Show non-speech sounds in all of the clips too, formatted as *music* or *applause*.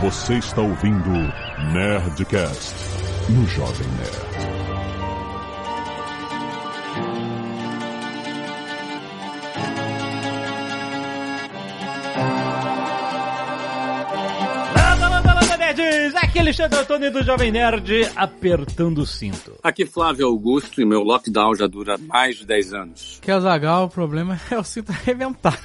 Você está ouvindo Nerdcast no Jovem Nerd. Landa, landa, landa, nerds! Aqui é Alexandre Antônio do Jovem Nerd, apertando o cinto. Aqui Flávio Augusto e meu lockdown já dura mais de 10 anos. Que é o Zagal, o problema é o cinto arrebentar.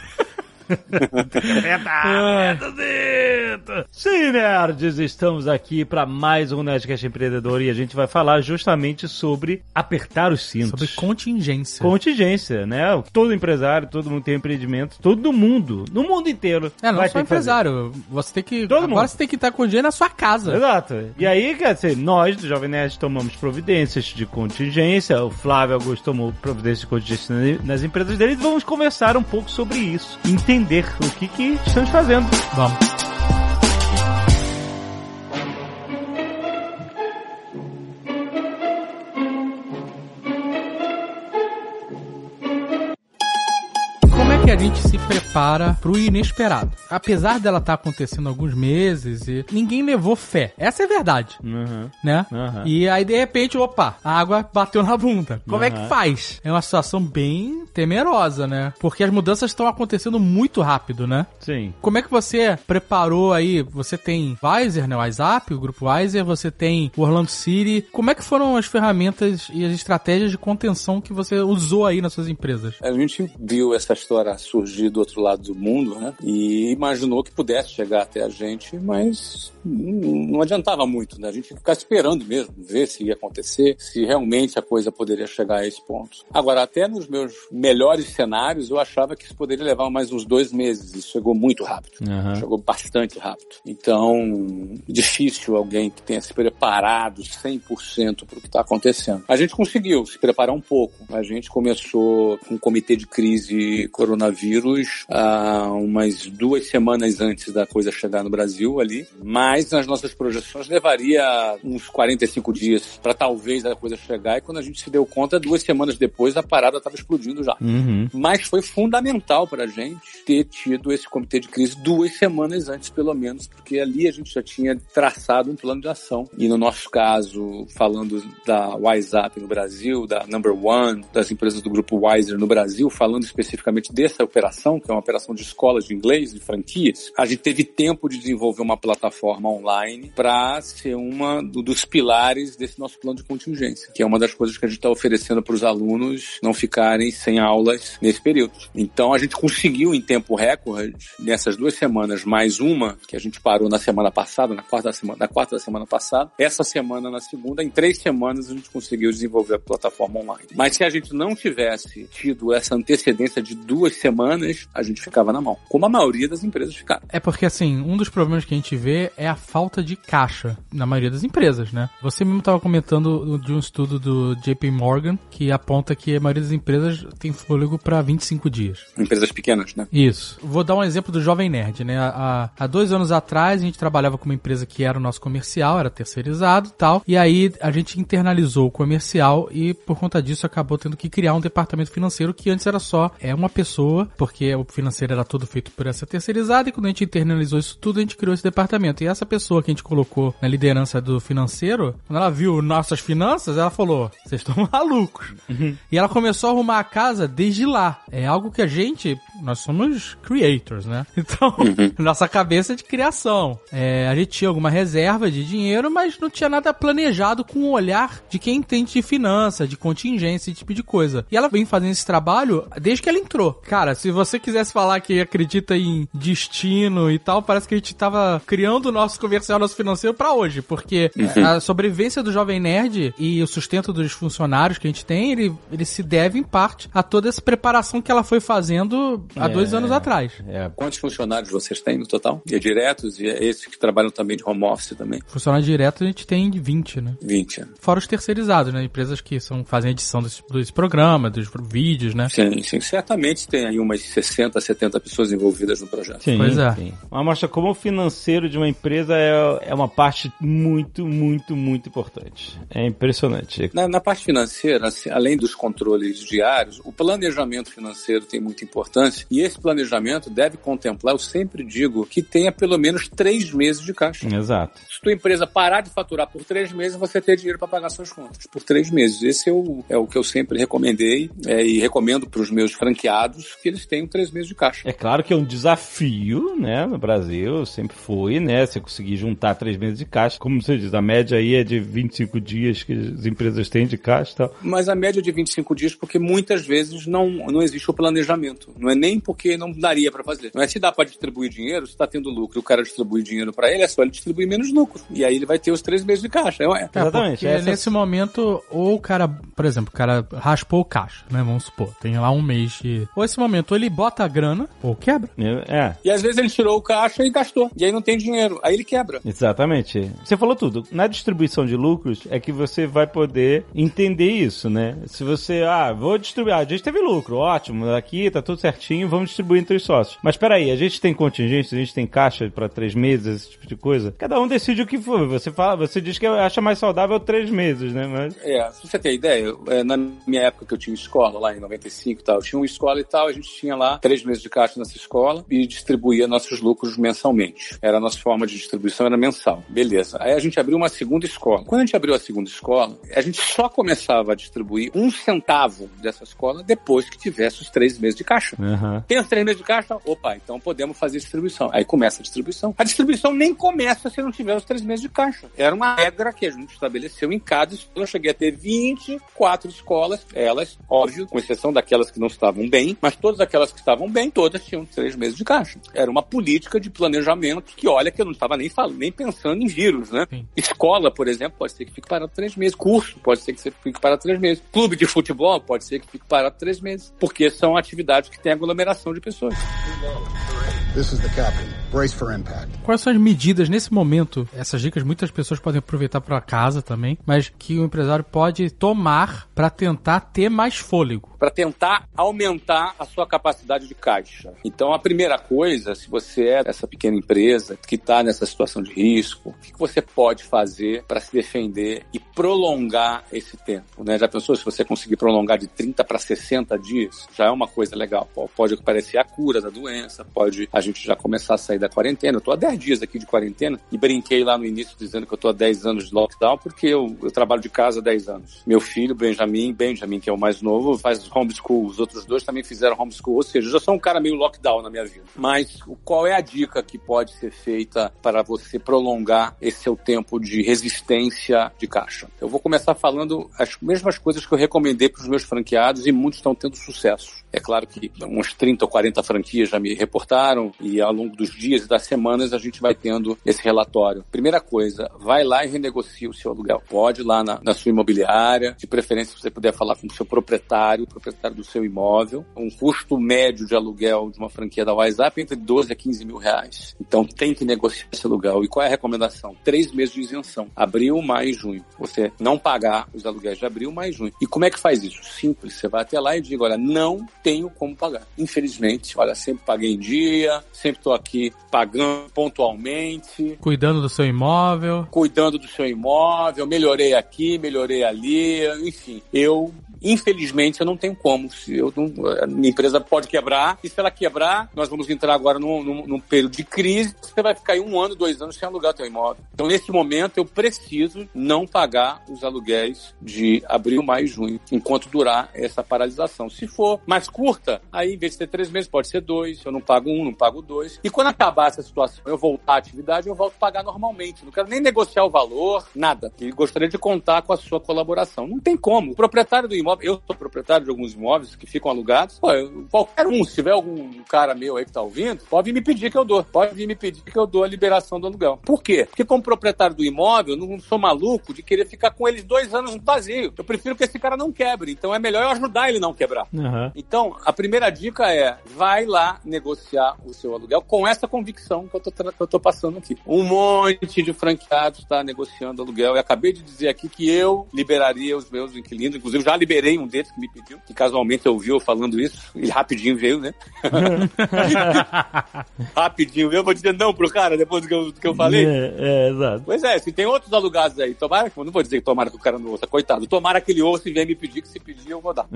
Sim, nerds, estamos aqui para mais um Nerdcast Empreendedor e a gente vai falar justamente sobre apertar os cintos. Sobre contingência. Contingência, né? Todo empresário, todo mundo tem empreendimento, todo mundo, no mundo inteiro. É, não vai só ter que fazer. empresário. Você tem que. Todo agora mundo. você tem que estar com dinheiro na sua casa. Exato. E aí, quer dizer, nós do Jovem Nerd tomamos providências de contingência, o Flávio Augusto tomou providências de contingência na- nas empresas dele e vamos conversar um pouco sobre isso. Entender o que, que estamos fazendo. Vamos. A gente se prepara pro inesperado? Apesar dela estar acontecendo há alguns meses e ninguém levou fé. Essa é a verdade, Uhum. né? Aham. E aí, de repente, opa, a água bateu na bunda. Como é que Aham. faz? É uma situação bem temerosa, né? Porque as mudanças estão acontecendo muito rápido, né? Sim. Como é que você preparou aí? Você tem Wiser, né? O WhatsApp, o grupo Wiser, você tem o Orlando City. Como é que foram as ferramentas e as estratégias de contenção que você usou aí nas suas empresas? A gente viu essa história surgir do outro lado do mundo, né? E imaginou que pudesse chegar até a gente, mas não adiantava muito, né? A gente tinha que ficar esperando mesmo, ver se ia acontecer, se realmente a coisa poderia chegar a esse ponto. Agora, até nos meus melhores cenários, eu achava que isso poderia levar mais uns dois meses. Isso chegou muito rápido. Aham. Chegou bastante rápido. Então, difícil alguém que tenha se preparado 100% para o que está acontecendo. A gente conseguiu se preparar um pouco. A gente começou com o comitê de crise coronavírus há umas duas semanas antes da coisa chegar no Brasil ali, mas nas nossas projeções levaria uns 45 dias para talvez a coisa chegar e quando a gente se deu conta, duas semanas depois a parada estava explodindo já. Uhum. Mas foi fundamental para a gente ter tido esse comitê de crise duas semanas antes, pelo menos, porque ali a gente já tinha traçado um plano de ação. E no nosso caso, falando da WhatsApp no Brasil, da Number One, das empresas do grupo Wiser no Brasil, falando especificamente dessa operação, que é uma operação de escolas de inglês, de franquias, a gente teve tempo de desenvolver uma plataforma online para ser uma do- dos pilares desse nosso plano de contingência, que é uma das coisas que a gente está oferecendo para os alunos não ficarem sem aulas nesse período. Então a gente conseguiu em tempo recorde, nessas duas semanas, mais uma, que a gente parou na semana passada, na quarta da semana, na quarta da semana passada, essa semana na segunda, em três semanas a gente conseguiu desenvolver a plataforma online. Mas se a gente não tivesse tido essa antecedência de duas semanas, a gente ficava na mão, como a maioria das empresas ficaram. É porque, assim, um dos problemas que a gente vê é a falta de caixa na maioria das empresas, né? Você mesmo estava comentando de um estudo do JP Morgan que aponta que a maioria das empresas tem fôlego para 25 dias. Empresas pequenas, né? Isso. Vou dar um exemplo do Jovem Nerd, né? Há, há dois anos atrás, a gente trabalhava com uma empresa que era o nosso comercial, era terceirizado e tal. E aí a gente internalizou o comercial e por conta disso acabou tendo que criar um departamento financeiro que antes era só é uma pessoa, porque o financeiro era todo feito por essa terceirizada. E quando a gente internalizou isso tudo, a gente criou esse departamento. E essa pessoa que a gente colocou na liderança do financeiro, quando ela viu nossas finanças, ela falou: vocês estão *laughs* malucos. E ela começou a arrumar a casa desde lá. É algo que a gente, nós somos creators, né? *laughs* Então, nossa cabeça é de criação. É, a gente tinha alguma reserva de dinheiro, mas não tinha nada planejado com o olhar de quem entende de finança, de contingência, esse tipo de coisa. E ela vem fazendo esse trabalho desde que ela entrou. Cara, se você quisesse falar que acredita em destino e tal, parece que a gente tava criando o nosso comercial, nosso financeiro pra hoje, porque a sobrevivência do Jovem Nerd e o sustento dos funcionários que a gente tem, ele, ele se deve em parte a toda essa preparação que ela foi fazendo há dois anos atrás. É, Quantos funcionários vocês têm no total? E é diretos e é esses que trabalham também de home office também? Funcionário direto a gente tem 20, né? 20. Fora os terceirizados, né? Empresas que são, fazem edição desse, desse programa, dos vídeos, né? Sim, sim. Certamente tem aí umas 60, 70 pessoas envolvidas no projeto. Sim, Pois é. sim. Mas mostra como o financeiro de uma empresa é, é uma parte muito, muito, muito importante. É impressionante. Na, na parte financeira, assim, além dos controles diários, o planejamento financeiro tem muita importância. E esse planejamento deve contemplar, eu sempre digo, que tenha pelo menos três meses de caixa. Exato. Se tua empresa parar de faturar por três meses, você ter dinheiro para pagar suas contas por três meses. Esse é o, é o que eu sempre recomendei é, e recomendo para os meus franqueados que eles tenham três meses de caixa. É claro que é um desafio, né, no Brasil, sempre foi, né, você conseguir juntar três meses de caixa. Como você diz, a média aí é de 25 dias que as empresas têm de caixa e tal. Mas a média é de 25 dias porque muitas vezes não, não existe o planejamento. Não é nem porque não daria para fazer. Não é se dá para distribuir dinheiro, se está tendo lucro e o cara distribui dinheiro para ele, é só ele distribuir menos lucro. E aí ele vai ter os três meses de caixa. É, é Exatamente. Essa... nesse momento, ou o cara, por exemplo, o cara raspou o caixa, né? Vamos supor, tem lá um mês de. Ou esse momento, ou ele bota a grana, ou quebra. É. E às vezes ele tirou o caixa e gastou. E aí não tem dinheiro. Aí ele quebra. Exatamente. Você falou tudo. Na distribuição de lucros é que você vai poder entender isso, né? Se você, ah, vou distribuir. Ah, a gente teve lucro, ótimo. Aqui tá tudo certinho, vamos distribuir entre os sócios. Mas peraí, a gente tem contingência, a gente tem caixa para três meses, esse tipo de coisa. Cada um decide o que for. Você fala, você diz que acha mais saudável três meses, né? Mas... É, se você tem ideia, é, na minha época que eu tinha escola, lá em 95 e tal, eu tinha uma escola e tal, a gente tinha lá três meses de caixa nessa escola e distribuía nossos lucros mensalmente. Era a nossa forma de distribuição, era mensal. Beleza. Aí a gente abriu uma segunda escola. Quando a gente abriu a segunda escola, a gente só começava a distribuir um centavo dessa escola depois que tivesse os três meses de caixa. Uhum. Tem os três meses de caixa? Opa, então podemos fazer distribuição. Aí começa a distribuição. A distribuição nem começa se não tiver os três meses de caixa. Era uma regra que a gente estabeleceu em cada escola. Eu cheguei a ter 24 escolas, elas, óbvio, com exceção daquelas que não estavam bem, mas todas aquelas que estavam bem, todas tinham três meses de caixa. Era uma política de planejamento que, olha, que eu não estava nem falando, nem pensando em vírus, né? Sim. Escola, por exemplo, pode ser que fique parado três meses. Curso, pode ser que fique parado três meses. Clube de futebol, pode ser que fique parado três meses. Porque são atividades que têm aglomeração de pessoas. This is the captain. Brace for impact. Quais são as medidas nesse momento? Essas dicas muitas pessoas podem aproveitar para casa também, mas que o empresário pode tomar para tentar ter mais fôlego. Para tentar aumentar a sua capacidade de caixa. Então, a primeira coisa, se você é essa pequena empresa que está nessa situação de risco, o que você pode fazer para se defender e prolongar esse tempo? Né? Já pensou se você conseguir prolongar de 30 para 60 dias? Já é uma coisa legal. Pode aparecer a cura da doença, pode gente já começar a sair da quarentena. Eu tô há 10 dias aqui de quarentena e brinquei lá no início dizendo que eu tô há 10 anos de lockdown porque eu, eu trabalho de casa há 10 anos. Meu filho, Benjamin, Benjamin, que é o mais novo, faz homeschool. Os outros dois também fizeram homeschool. Ou seja, eu já sou um cara meio lockdown na minha vida. Mas qual é a dica que pode ser feita para você prolongar esse seu tempo de resistência de caixa? Eu vou começar falando as mesmas coisas que eu recomendei para os meus franqueados e muitos estão tendo sucesso. É claro que uns 30 ou 40 franquias já me reportaram e ao longo dos dias e das semanas a gente vai tendo esse relatório. Primeira coisa, vai lá e renegocia o seu aluguel. Pode ir lá na, na sua imobiliária, de preferência se você puder falar com o seu proprietário, o proprietário do seu imóvel. Um custo médio de aluguel de uma franquia da WhatsApp é entre 12 a 15 mil reais. Então tem que negociar esse aluguel. E qual é a recomendação? Três meses de isenção. Abril, maio e junho. Você não pagar os aluguéis de abril, maio e junho. E como é que faz isso? Simples. Você vai até lá e diga, olha, não tenho como pagar. Infelizmente, olha, sempre paguei em dia, sempre estou aqui pagando pontualmente. Cuidando do seu imóvel. Cuidando do seu imóvel, melhorei aqui, melhorei ali, enfim. Eu Infelizmente, eu não tenho como. Eu não, a minha empresa pode quebrar, e se ela quebrar, nós vamos entrar agora num, num, num período de crise, você vai ficar aí um ano, dois anos sem alugar teu imóvel. Então, nesse momento, eu preciso não pagar os aluguéis de abril, maio e junho, enquanto durar essa paralisação. Se for mais curta, aí em vez de ser três meses, pode ser dois. Eu não pago um, não pago dois. E quando acabar essa situação, eu voltar à atividade, eu volto a pagar normalmente. Não quero nem negociar o valor, nada. E gostaria de contar com a sua colaboração. Não tem como. O proprietário do imóvel imóvel. Eu sou proprietário de alguns imóveis que ficam alugados. Pô, eu, qualquer um, se tiver algum cara meu aí que tá ouvindo, pode vir me pedir que eu dou. Pode vir me pedir que eu dou a liberação do aluguel. Por quê? Porque como proprietário do imóvel, eu não sou maluco de querer ficar com eles dois anos vazio. Eu prefiro que esse cara não quebre. Então é melhor eu ajudar ele não quebrar. Uhum. Então, a primeira dica é, vai lá negociar o seu aluguel com essa convicção que eu tô, que eu tô passando aqui. Um monte de franqueados está negociando aluguel. E acabei de dizer aqui que eu liberaria os meus inquilinos, inclusive já liberei liberei um deles que me pediu, que casualmente ouviu falando isso, e rapidinho veio, né? *laughs* rapidinho veio, eu vou dizer não pro cara depois do que eu, do que eu falei. É, é, exato. Pois é, se tem outros alugados aí, tomara, não vou dizer que tomara que o cara não ouça, coitado, tomara que ele ouça e venha me pedir, que se pedir eu vou dar.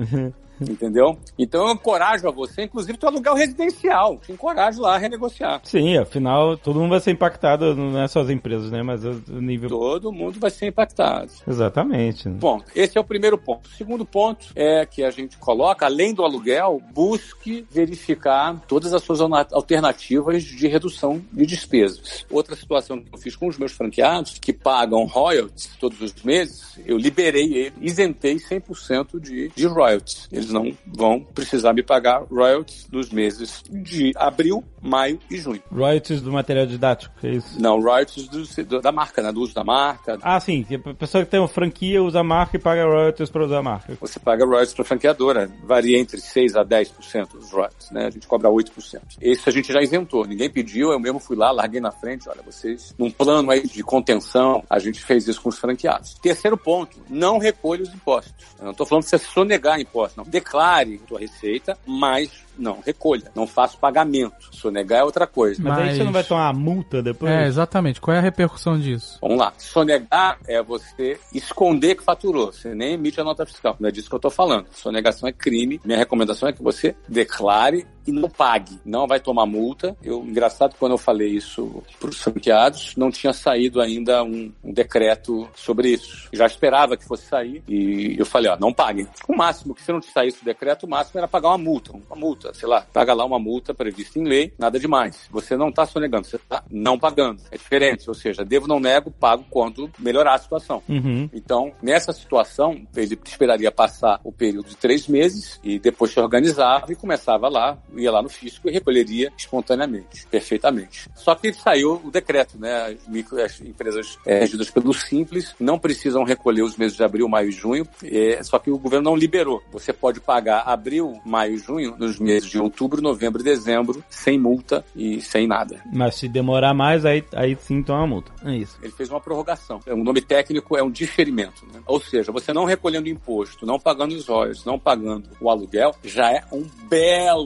Entendeu? Então eu encorajo a você, inclusive, tu alugar o residencial. Te encorajo lá a renegociar. Sim, afinal, todo mundo vai ser impactado, não é só as empresas, né? Mas o nível. Todo mundo vai ser impactado. Exatamente. Bom, esse é o primeiro ponto. O segundo ponto é que a gente coloca, além do aluguel, busque verificar todas as suas alternativas de redução de despesas. Outra situação que eu fiz com os meus franqueados, que pagam royalties todos os meses, eu liberei ele, isentei 100% de, de royalties. Eles não vão precisar me pagar royalties nos meses de abril, maio e junho. Royalties do material didático, é isso? Não, royalties do, da marca, né? Do uso da marca. Ah, sim. A pessoa que tem uma franquia usa a marca e paga royalties para usar a marca. Você paga royalties para a franqueadora. Varia entre 6% a 10% os royalties, né? A gente cobra 8%. Esse a gente já isentou. Ninguém pediu, eu mesmo fui lá, larguei na frente. Olha, vocês, num plano aí de contenção, a gente fez isso com os franqueados. Terceiro ponto, não recolhe os impostos. Eu não estou falando de você sonegar impostos, não. Declare sua receita, mas não recolha, não faça pagamento. Sonegar é outra coisa. Mas, Mas aí você não vai tomar multa depois? É, exatamente. Qual é a repercussão disso? Vamos lá. Sonegar é você esconder que faturou. Você nem emite a nota fiscal. Não é disso que eu estou falando. Sonegação é crime. Minha recomendação é que você declare e não pague. Não vai tomar multa. Eu, engraçado, quando eu falei isso para os franqueados, não tinha saído ainda um, um, decreto sobre isso. Já esperava que fosse sair e eu falei, ó, não paguem. O máximo que se não saísse o decreto, o máximo era pagar uma multa. Uma multa, sei lá, paga lá uma multa prevista em lei, nada demais. Você não está sonegando, você está não pagando. É diferente, ou seja, devo, não nego, pago quando melhorar a situação. Uhum. Então, nessa situação, ele esperaria passar o período de três meses e depois se organizava e começava lá ia lá no fisco e recolheria espontaneamente, perfeitamente. Só que saiu o decreto, né? As, micro, as empresas é, regidas pelo Simples não precisam recolher os meses de abril, maio e junho, é, só que o governo não liberou. Você pode pagar abril, maio e junho nos meses de outubro, novembro e dezembro, sem multa e sem nada. Mas se demorar mais, aí, aí sim toma multa. É isso. Ele fez uma prorrogação. O nome técnico é um diferimento. Né? Ou seja, você não recolhendo imposto, não pagando os royalties, não pagando o aluguel, já é um belo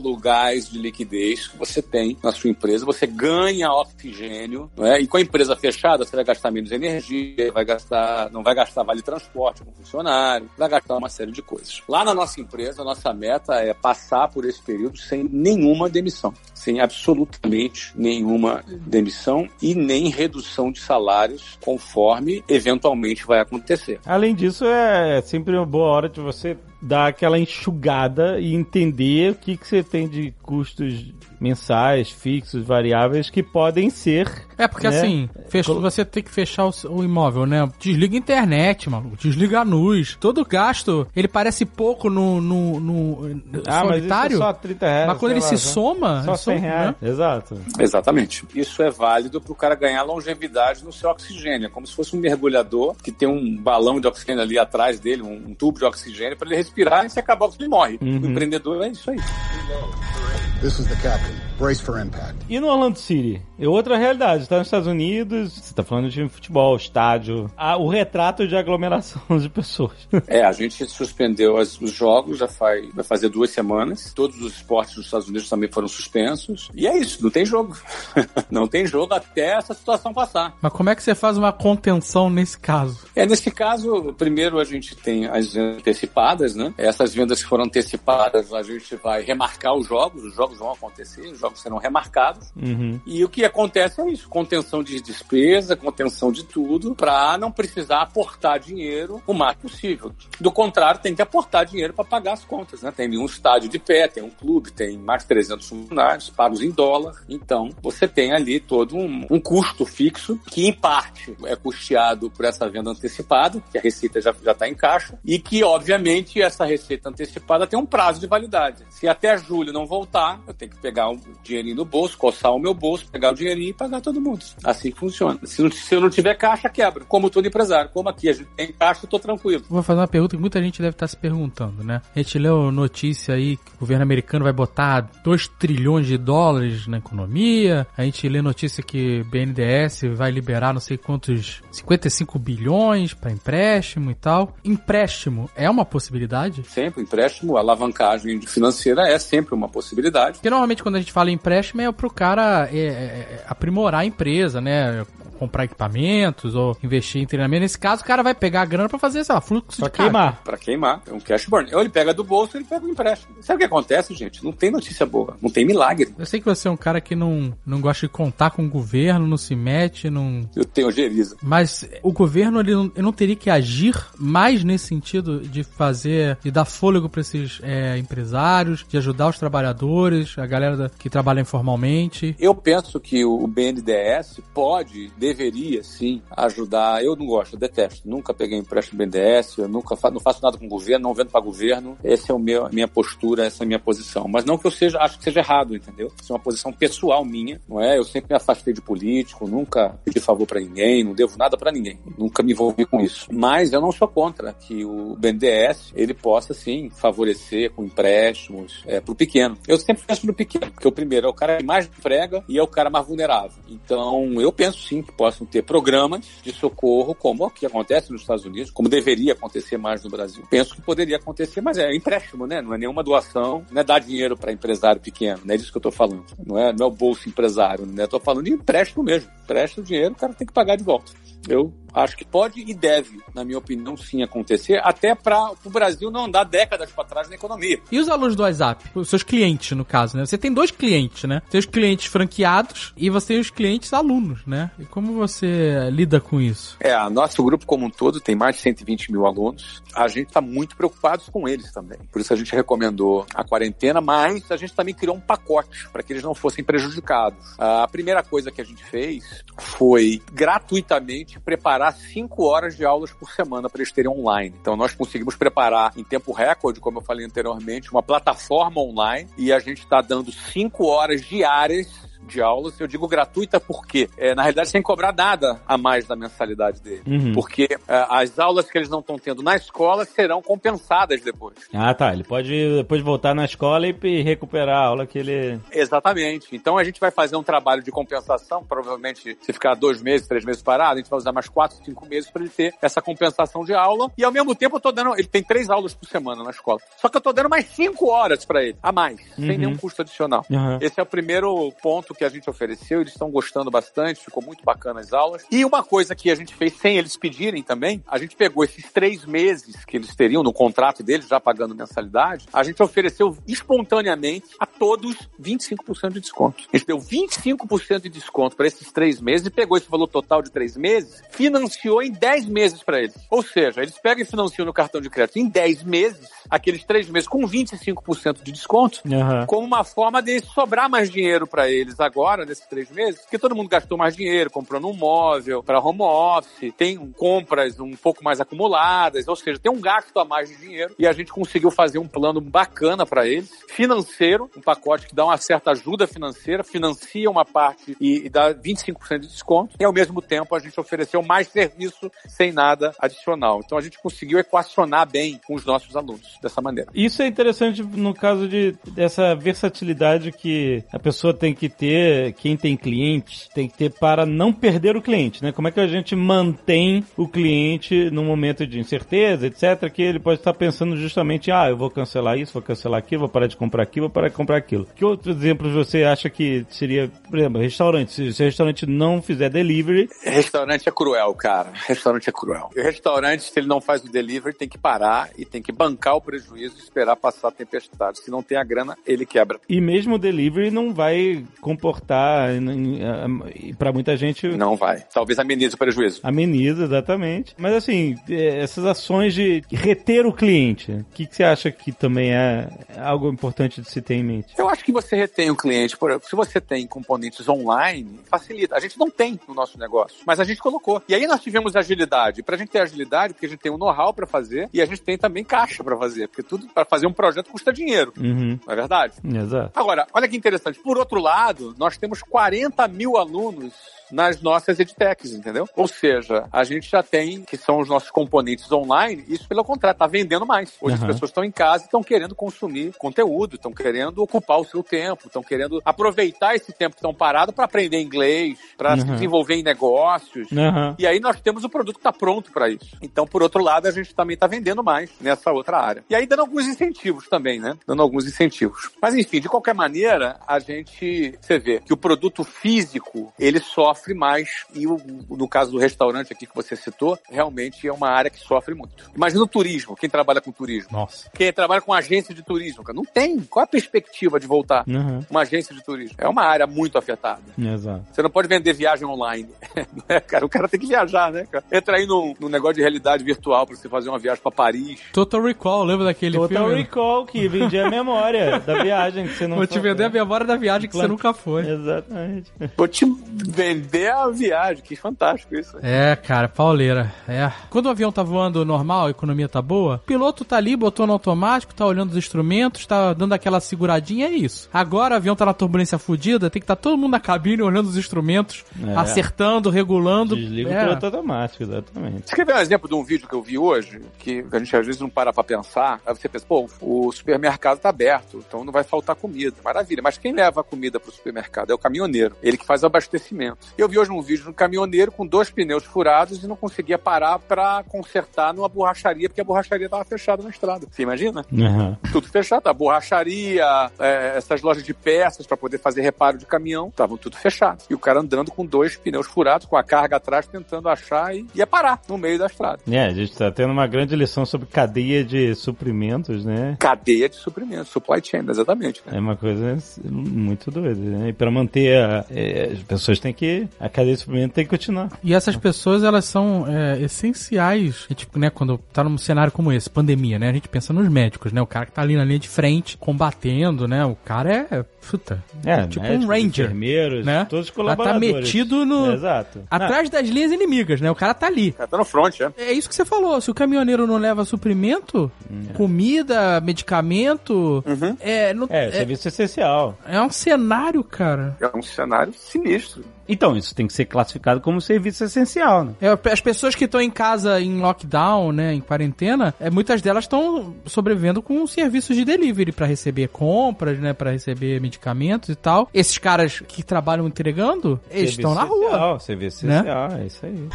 de liquidez que você tem na sua empresa. Você ganha oxigênio, não é? E com a empresa fechada, você vai gastar menos energia, vai gastar, não vai gastar vale transporte com funcionário, vai gastar uma série de coisas. Lá na nossa empresa, a nossa meta é passar por esse período sem nenhuma demissão, sem absolutamente nenhuma demissão e nem redução de salários, conforme eventualmente vai acontecer. Além disso, é sempre uma boa hora de você dar aquela enxugada e entender o que, que você tem de custos mensais, fixos, variáveis que podem ser. É, porque né? assim, fecha, você tem que fechar o, o, imóvel, né? Desliga a internet, maluco. Desliga a luz. Todo gasto, ele parece pouco no, no, no ah, solitário. Mas, é só 30 reais, mas quando ele lá, se soma. Só 100 reais. Né? Exato. Exatamente. Isso é válido para o cara ganhar longevidade no seu oxigênio. É como se fosse um mergulhador que tem um balão de oxigênio ali atrás dele, um, um tubo de oxigênio, para ele respirar e se acabar, ele morre. Uhum. O empreendedor é isso aí. This is the. Yeah. Brace for impact. E no Orlando City? É outra realidade. Está nos Estados Unidos, você está falando de time de futebol, estádio. Ah, o retrato de aglomeração *laughs* de pessoas. É, a gente suspendeu as, os jogos, já faz, vai fazer duas semanas. Todos os esportes dos Estados Unidos também foram suspensos. E é isso, não tem jogo. *laughs* não tem jogo até essa situação passar. Mas como é que você faz uma contenção nesse caso? É, nesse caso, primeiro a gente tem as vendas antecipadas, né? Essas vendas que foram antecipadas, a gente vai remarcar os jogos, os jogos vão acontecer, os jogos serão remarcados. Uhum. E o que acontece é isso: contenção de despesa, contenção de tudo, para não precisar aportar dinheiro o mais possível. Do contrário, tem que aportar dinheiro para pagar as contas, né? Tem um estádio de pé, tem um clube, tem mais de 300 funcionários, pagos em dólar. Então, você tem ali todo um, um custo fixo que, em parte, é custeado por essa venda antecipada, que a receita já está em caixa, e que, obviamente, essa receita antecipada tem um prazo de validade. Se até julho não voltar, eu tenho que pegar o dinheirinho no bolso, coçar o meu bolso, pegar o dinheirinho e pagar todo mundo. Assim que funciona. Se, não, se eu não tiver caixa, quebra. Como todo empresário. Como aqui a gente tem caixa, eu tô tranquilo. Vou fazer uma pergunta que muita gente deve estar se perguntando, né? A gente leu notícia aí que o governo americano vai botar 2 trilhões de dólares na economia. A gente lê notícia que BNDES vai liberar não sei quantos 55 bilhões para empréstimo e tal. Empréstimo é uma possibilidade? Sempre, empréstimo, alavancagem financeira é sempre uma possibilidade. Porque normalmente quando a gente fala em empréstimo é pro cara é, é, é, aprimorar a empresa, né? Comprar equipamentos ou investir em treinamento. Nesse caso, o cara vai pegar a grana para fazer, sei lá, fluxo Pra de caixa. queimar. Pra queimar, é um cash burn. Ou ele pega do bolso, ele pega o empréstimo. Sabe o que acontece, gente? Não tem notícia boa, não tem milagre. Eu sei que você é um cara que não, não gosta de contar com o governo, não se mete, não. Eu tenho geriza. Mas o governo ele não, ele não teria que agir mais nesse sentido de fazer, de dar fôlego para esses é, empresários, de ajudar os trabalhadores, a galera da- que trabalha informalmente. Eu penso que o BNDES pode, deveria sim, ajudar. Eu não gosto, eu detesto. Nunca peguei empréstimo BNDES, eu nunca fa não faço nada com o governo, não vendo para governo. Essa é a minha postura, essa é a minha posição. Mas não que eu seja, acho que seja errado, entendeu? Isso é uma posição pessoal minha, não é? Eu sempre me afastei de político, nunca pedi favor para ninguém, não devo nada para ninguém. Nunca me envolvi com isso. Mas eu não sou contra que o BNDES ele possa sim favorecer com empréstimos é, para o pequeno. Eu sempre penso no pequeno, porque o primeiro é o cara que mais emprega e é o cara mais vulnerável. Então eu penso sim que possam ter programas de socorro, como o que acontece nos Estados Unidos, como deveria acontecer mais no Brasil. Penso que poderia acontecer, mas é empréstimo, né? Não é nenhuma doação, não é dar dinheiro para empresário pequeno, não é disso que eu tô falando. Não é, não é o bolso empresário, né? Tô falando de empréstimo mesmo. Empresta o dinheiro, o cara tem que pagar de volta. Eu acho que pode e deve, na minha opinião, sim acontecer, até para o Brasil não andar décadas para trás na economia. E os alunos do WhatsApp? Os seus clientes, no caso, né? Você tem dois clientes, né? Tem os clientes franqueados e você tem os clientes alunos, né? E como você lida com isso? É, nosso grupo como um todo tem mais de 120 mil alunos. A gente está muito preocupado com eles também. Por isso a gente recomendou a quarentena, mas a gente também criou um pacote para que eles não fossem prejudicados. A primeira coisa que a gente fez foi gratuitamente preparar cinco horas de aulas por semana para eles terem online. Então nós conseguimos preparar em tempo recorde, como eu falei anteriormente, uma plataforma online e a gente está dando cinco horas diárias de aulas, eu digo gratuita porque, é, na realidade, sem cobrar nada a mais da mensalidade dele. Uhum. Porque é, as aulas que eles não estão tendo na escola serão compensadas depois. Ah, tá. Ele pode depois voltar na escola e recuperar a aula que ele. Exatamente. Então a gente vai fazer um trabalho de compensação, provavelmente se ficar dois meses, três meses parado, a gente vai usar mais quatro, cinco meses para ele ter essa compensação de aula. E ao mesmo tempo eu tô dando, ele tem três aulas por semana na escola. Só que eu tô dando mais cinco horas para ele, a mais, sem Uhum. nenhum custo adicional. Aham. Esse é o primeiro ponto que a gente ofereceu, eles estão gostando bastante, ficou muito bacana as aulas. E uma coisa que a gente fez sem eles pedirem também, a gente pegou esses três meses que eles teriam no contrato deles, já pagando mensalidade, a gente ofereceu espontaneamente a todos 25% de desconto. A gente deu 25% de desconto para esses três meses e pegou esse valor total de três meses, financiou em 10 meses para eles. Ou seja, eles pegam e financiam no cartão de crédito em 10 meses, aqueles três meses com 25% de desconto, Aham. como uma forma de sobrar mais dinheiro para eles agora, nesses três meses, porque todo mundo gastou mais dinheiro comprando um móvel para home office, tem compras um pouco mais acumuladas, ou seja, tem um gasto a mais de dinheiro e a gente conseguiu fazer um plano bacana para eles, financeiro, um pacote que dá uma certa ajuda financeira, financia uma parte e, e dá 25% de desconto e ao mesmo tempo a gente ofereceu mais serviço sem nada adicional. Então a gente conseguiu equacionar bem com os nossos alunos dessa maneira. Isso é interessante no caso de dessa versatilidade que a pessoa tem que ter, quem tem cliente, tem que ter para não perder o cliente, né? Como é que a gente mantém o cliente num momento de incerteza, etc, que ele pode estar pensando justamente, ah, eu vou cancelar isso, vou cancelar aquilo, vou parar de comprar aquilo, vou parar de comprar aquilo. Que outros exemplos você acha que seria, por exemplo, restaurante? Se, se o restaurante não fizer delivery, Restaurante é cruel, cara. Restaurante é cruel. E o restaurante, se ele não faz o delivery, tem que parar e tem que bancar o prejuízo e esperar passar a tempestade. Se não tem a grana, ele quebra. e mesmo o delivery não vai comportar, para muita gente, Não vai. Talvez amenize o prejuízo. Ameniza, exatamente. Mas assim, é, essas ações de reter o cliente, o que, que você acha que também é algo importante de se ter em mente? Eu acho que você retém o cliente, por exemplo, se você tem componentes online, facilita. A gente não tem no nosso negócio, mas a gente colocou. E aí nós tivemos agilidade. Pra gente ter agilidade, porque a gente tem o um know-how para fazer e a gente tem também caixa para fazer, porque tudo para fazer um projeto custa dinheiro. Uhum. Não é verdade? Exato. Agora, olha que interessante. Por outro lado, nós temos 40 mil alunos nas nossas edtechs, entendeu? Ou seja, a gente já tem, que são os nossos componentes online, isso pelo contrário, tá vendendo mais. Hoje Uhum. as pessoas estão em casa e estão querendo consumir conteúdo, estão querendo ocupar o seu tempo, estão querendo aproveitar esse tempo que estão parados para aprender inglês, para se Uhum. desenvolver em negócios. Aham. E aí nós temos o produto que está pronto para isso. Então, por outro lado, a gente também está vendendo mais nessa outra área. E aí dando alguns incentivos também, né? Dando alguns incentivos. Mas enfim, de qualquer maneira, a gente, você vê que o produto físico, ele sofre mais e o, no caso do restaurante aqui que você citou, realmente é uma área que sofre muito. Imagina o turismo, quem trabalha com turismo. Nossa. Quem trabalha com agência de turismo, cara, não tem. Qual a perspectiva de voltar? Uhum. Uma agência de turismo. É uma área muito afetada. Exato. Você não pode vender viagem online. *laughs* né, cara? O cara tem que viajar, né, cara? Entra aí num, num negócio de realidade virtual pra você fazer uma viagem pra Paris. Total Recall, lembra daquele Total filme? Recall, que vendia a memória *laughs* da viagem que você não Vou te vender a memória da viagem que Claro. você nunca foi. Exatamente. Vou te vender a viagem. Que fantástico isso. É, cara, pauleira. É. Quando o avião tá voando normal, a economia tá boa, o piloto tá ali, botou no automático, tá olhando os instrumentos, tá dando aquela seguradinha, é isso. Agora o avião tá na turbulência fudida, tem que estar tá todo mundo na cabine olhando os instrumentos, É. acertando, regulando. Desliga é. o piloto automático, exatamente. Você quer ver um exemplo de um vídeo que eu vi hoje, que a gente às vezes não para pra pensar? Aí você pensa, pô, o supermercado tá aberto, então não vai faltar comida. Maravilha. Mas quem leva a comida pro supermercado é o caminhoneiro. Ele que faz o abastecimento. Eu vi hoje um vídeo de um caminhoneiro com dois pneus furados e não conseguia parar pra consertar numa borracharia, porque a borracharia tava fechada na estrada. Você imagina? Uhum. Tudo fechado. A borracharia, é, essas lojas de peças para poder fazer reparo de caminhão, estavam tudo fechado. E o cara andando com dois pneus furados, com a carga atrás, tentando achar e ia parar no meio da estrada. É, a gente tá tendo uma grande lição sobre cadeia de suprimentos, né? Cadeia de suprimentos, supply chain, exatamente. né? É uma coisa muito doida, né? E pra manter a, é, as pessoas têm que. A cadeia de suprimento tem que continuar. E essas pessoas, elas são é, essenciais, gente, né, quando tá num cenário como esse, pandemia, né, a gente pensa nos médicos, né, o cara que tá ali na linha de frente, combatendo, né, o cara é, puta, É, tipo médicos, um ranger, enfermeiros, né? todos os tá colaboradores. metido no- É, exato. atrás das linhas inimigas, né, o cara tá ali. O cara tá no front, é. É isso que você falou, se o caminhoneiro não leva suprimento, comida, medicamento, é, não-. É, é, serviço essencial. é um cenário, cara. É um cenário sinistro. Então, isso tem que ser classificado como serviço essencial, né? É, as pessoas que estão em casa em lockdown, né, em quarentena, é, muitas delas estão sobrevivendo com serviços de delivery pra receber compras, né, para receber medicamentos e tal. Esses caras que trabalham entregando, eles Serviço estão na rua. essencial, Serviço né? essencial, é isso aí.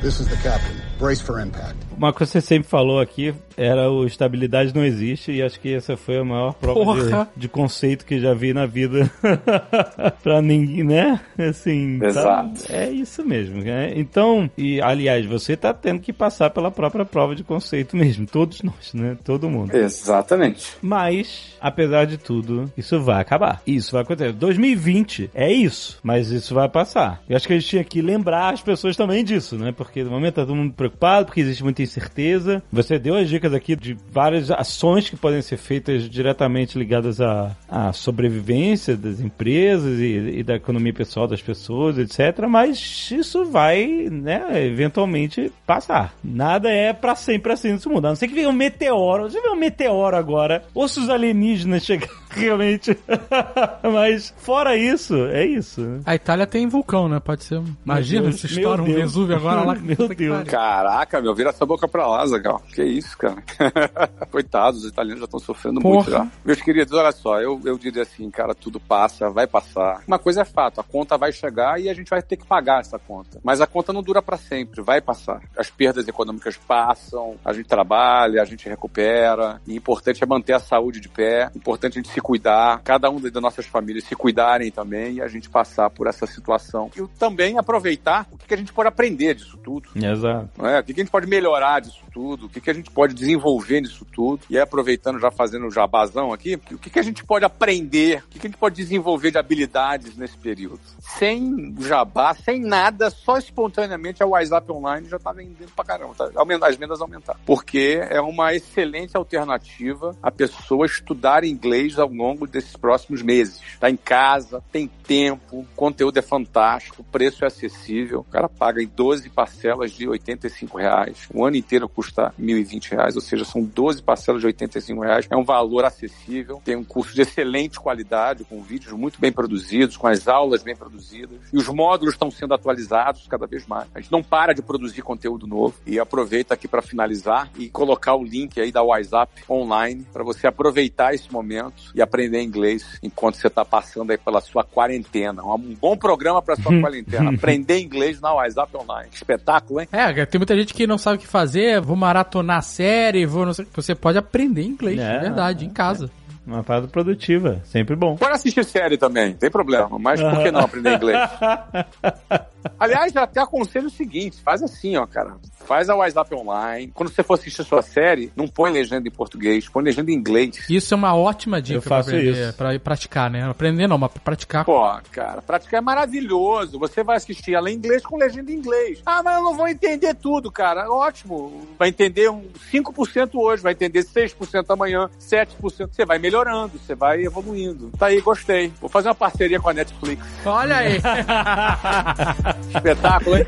This is the captain. Brace for impact. Uma coisa que você sempre falou aqui era o estabilidade não existe e acho que essa foi a maior prova de, de conceito que já vi na vida *laughs* pra ninguém, né? Assim, tá- Exato. é isso mesmo, né? Então, e aliás, você tá tendo que passar pela própria prova de conceito mesmo, todos nós, né? Todo mundo. Exatamente. Mas, apesar de tudo, isso vai acabar. Isso vai acontecer. 2020 é isso, mas isso vai passar. Eu acho que a gente tinha que lembrar as pessoas também disso, né? Porque no momento tá todo mundo preocupado, porque existe muita incerteza. Você deu as dicas aqui de várias ações que podem ser feitas diretamente ligadas à, à sobrevivência das empresas e, e da economia pessoal das pessoas, etc. Mas isso vai, né, eventualmente passar. Nada é pra sempre assim nesse mundo. A não ser que venha um meteoro. Você vê um meteoro agora, ou se os alienígenas chegarem realmente. *laughs* Mas fora isso, é isso. A Itália tem vulcão, né? Pode ser. Imagina Deus, se estoura um Deus. Vesúvio agora lá. *laughs* Meu Deus. Caraca, meu, vira essa boca pra lá, Zagal. Que isso, cara. *laughs* Coitados, os italianos já estão sofrendo Porra. muito já. Meus queridos, olha só, eu, eu diria assim, cara, tudo passa, vai passar. Uma coisa é fato, a conta vai chegar e a gente vai ter que pagar essa conta. Mas a conta não dura pra sempre, vai passar. As perdas econômicas passam, a gente trabalha, a gente recupera. E importante é manter a saúde de pé, importante a gente se cuidar, cada um das nossas famílias se cuidarem também e a gente passar por essa situação. E também aproveitar o que a gente pode aprender disso tudo. Exato. É? O que, a gente pode melhorar disso tudo? O que, a gente pode desenvolver nisso tudo? E aí, aproveitando, já fazendo o jabazão aqui, o que, a gente pode aprender? O que, a gente pode desenvolver de habilidades nesse período? Sem jabá, sem nada, só espontaneamente a WhatsApp Online já está vendendo pra caramba. Tá? As vendas aumentaram. Porque é uma excelente alternativa a pessoa estudar inglês ao longo desses próximos meses. Tá em casa, tem tempo, conteúdo é fantástico, preço é acessível. O cara paga em 12 parcelas de 85 reais. O ano inteiro custa 1.020 reais, ou seja, são 12 parcelas de 85 reais. É um valor acessível. Tem um curso de excelente qualidade, com vídeos muito bem produzidos, com as aulas bem produzidas. E os módulos estão sendo atualizados cada vez mais. A gente não para de produzir conteúdo novo. E aproveita aqui para finalizar e colocar o link aí da WhatsApp online para você aproveitar esse momento e aprender inglês enquanto você está passando aí pela sua quarentena. Um bom programa para sua quarentena. *laughs* Aprender inglês na WhatsApp online. Espetáculo, hein? É, tem muita gente que não sabe o que fazer, vou maratonar a série, vou não sei. Você pode aprender inglês, é, verdade, em casa. Uma parada produtiva, sempre bom. Pode assistir série também, tem problema, mas por que não aprender inglês? *laughs* Aliás, até aconselho o seguinte: faz assim, ó, cara. Faz a WhatsApp online. Quando você for assistir a sua série, não põe legenda em português, põe legenda em inglês. Isso é uma ótima dica pra, aprender, pra ir praticar, né? Aprender não, mas praticar. Pô, cara, praticar é maravilhoso. Você vai assistir ela em inglês com legenda em inglês. Ah, mas eu não vou entender tudo, cara. Ótimo. Vai entender um 5% hoje, vai entender 6% amanhã, 7%. Você vai melhorando, você vai evoluindo. Tá aí, gostei. Vou fazer uma parceria com a Netflix. Olha aí. *laughs* Espetáculo, hein?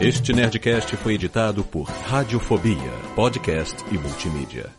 Este Nerdcast foi editado por Radiofobia, podcast e multimídia.